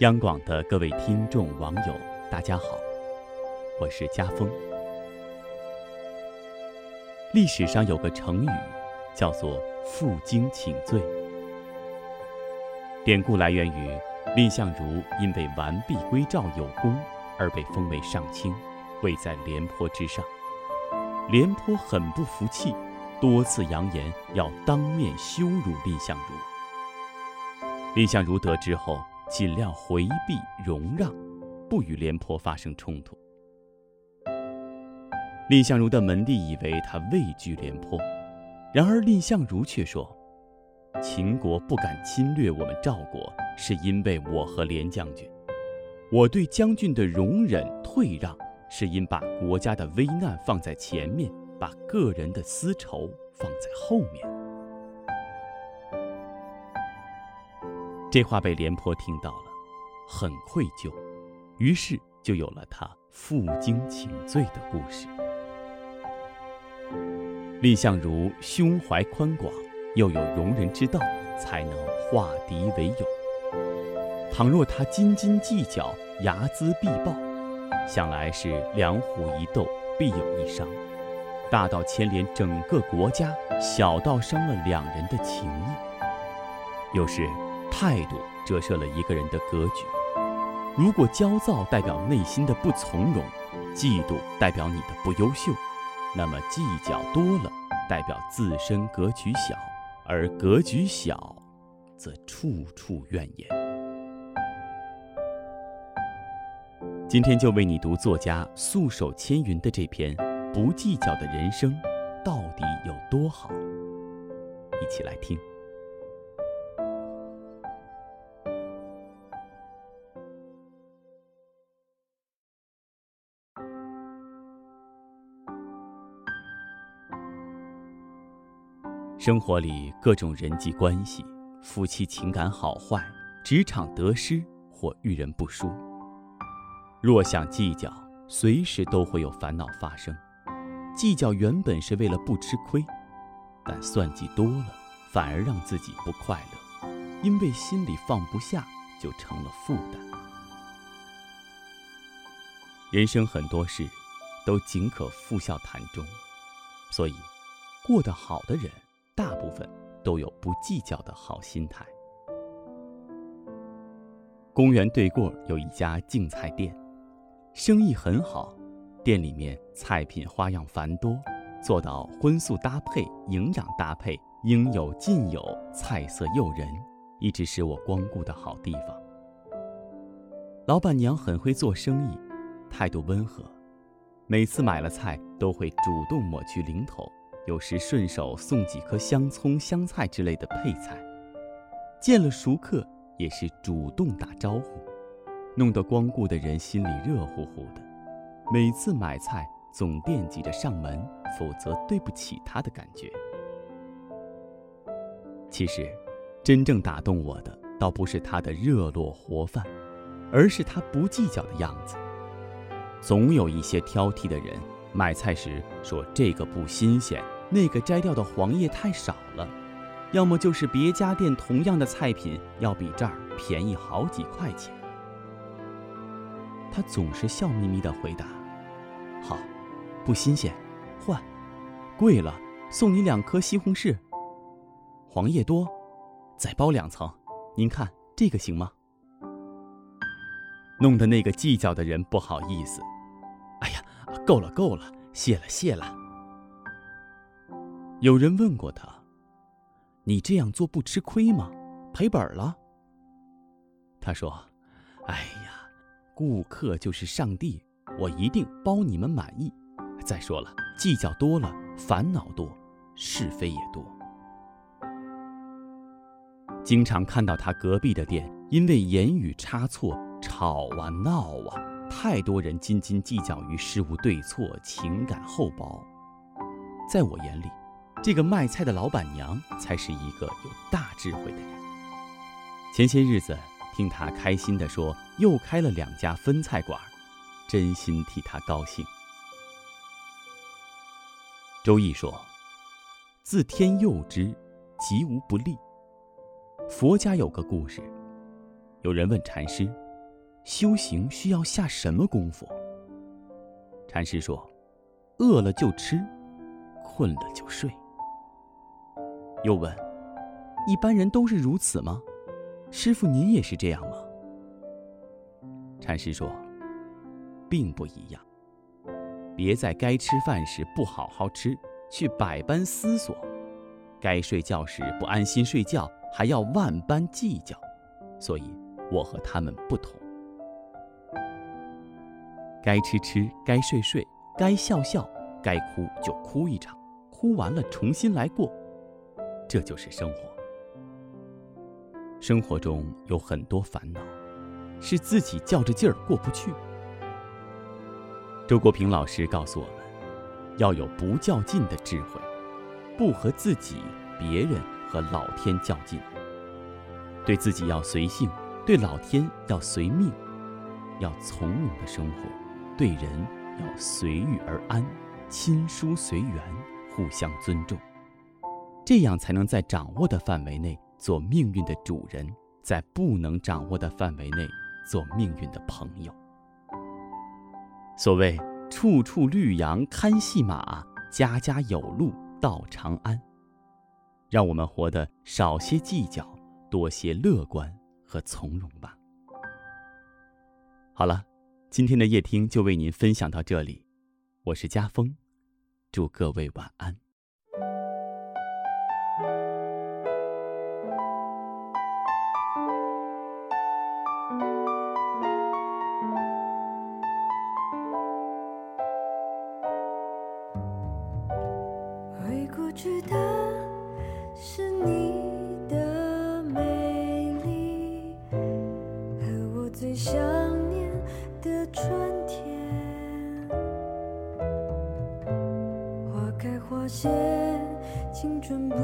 央广的各位听众、网友，大家好，我是家峰。历史上有个成语，叫做“负荆请罪”。典故来源于蔺相如因为完璧归赵有功而被封为上卿，位在廉颇之上。廉颇很不服气，多次扬言要当面羞辱蔺相如。蔺相如得知后。尽量回避、容让，不与廉颇发生冲突。蔺相如的门第以为他畏惧廉颇，然而蔺相如却说：“秦国不敢侵略我们赵国，是因为我和廉将军。我对将军的容忍、退让，是因把国家的危难放在前面，把个人的私仇放在后面。”这话被廉颇听到了，很愧疚，于是就有了他负荆请罪的故事。蔺相如胸怀宽广，又有容人之道，才能化敌为友。倘若他斤斤计较，睚眦必报，想来是两虎一斗，必有一伤，大到牵连整个国家，小到伤了两人的情谊。有时。态度折射了一个人的格局。如果焦躁代表内心的不从容，嫉妒代表你的不优秀，那么计较多了代表自身格局小，而格局小，则处处怨言。今天就为你读作家素手千云的这篇《不计较的人生到底有多好》，一起来听。生活里各种人际关系，夫妻情感好坏，职场得失或遇人不淑。若想计较，随时都会有烦恼发生。计较原本是为了不吃亏，但算计多了，反而让自己不快乐，因为心里放不下，就成了负担。人生很多事，都仅可付笑谈中，所以，过得好的人。大部分都有不计较的好心态。公园对过有一家净菜店，生意很好，店里面菜品花样繁多，做到荤素搭配、营养搭配，应有尽有，菜色诱人，一直是我光顾的好地方。老板娘很会做生意，态度温和，每次买了菜都会主动抹去零头。有时顺手送几颗香葱、香菜之类的配菜，见了熟客也是主动打招呼，弄得光顾的人心里热乎乎的。每次买菜总惦记着上门，否则对不起他的感觉。其实，真正打动我的倒不是他的热络活泛，而是他不计较的样子。总有一些挑剔的人。买菜时说这个不新鲜，那个摘掉的黄叶太少了，要么就是别家店同样的菜品要比这儿便宜好几块钱。他总是笑眯眯地回答：“好，不新鲜，换；贵了，送你两颗西红柿。黄叶多，再包两层。您看这个行吗？”弄得那个计较的人不好意思。够了，够了，谢了，谢了。有人问过他：“你这样做不吃亏吗？赔本了？”他说：“哎呀，顾客就是上帝，我一定包你们满意。再说了，计较多了，烦恼多，是非也多。经常看到他隔壁的店，因为言语差错，吵啊闹啊。”太多人斤斤计较于事物对错，情感厚薄。在我眼里，这个卖菜的老板娘才是一个有大智慧的人。前些日子听她开心地说，又开了两家分菜馆，真心替她高兴。周易说：“自天佑之，吉无不利。”佛家有个故事，有人问禅师。修行需要下什么功夫？禅师说：“饿了就吃，困了就睡。”又问：“一般人都是如此吗？师傅您也是这样吗？”禅师说：“并不一样。别在该吃饭时不好好吃，去百般思索；该睡觉时不安心睡觉，还要万般计较。所以，我和他们不同。该吃吃，该睡睡，该笑笑，该哭就哭一场，哭完了重新来过。这就是生活。生活中有很多烦恼。”是自己较着劲儿过不去。周国平老师告诉我们，要有不较劲的智慧，不和自己、别人和老天较劲。对自己要随性，对老天要随命，要从容的生活；对人要随遇而安，亲疏随缘，互相尊重。这样才能在掌握的范围内做命运的主人，在不能掌握的范围内。做命运的朋友。所谓“处处绿杨看戏马，家家有路到长安”，让我们活得少些计较，多些乐观和从容吧。好了，今天的夜听就为您分享到这里，我是家峰，祝各位晚安。为过去的是你的美丽，和我最想些，青春不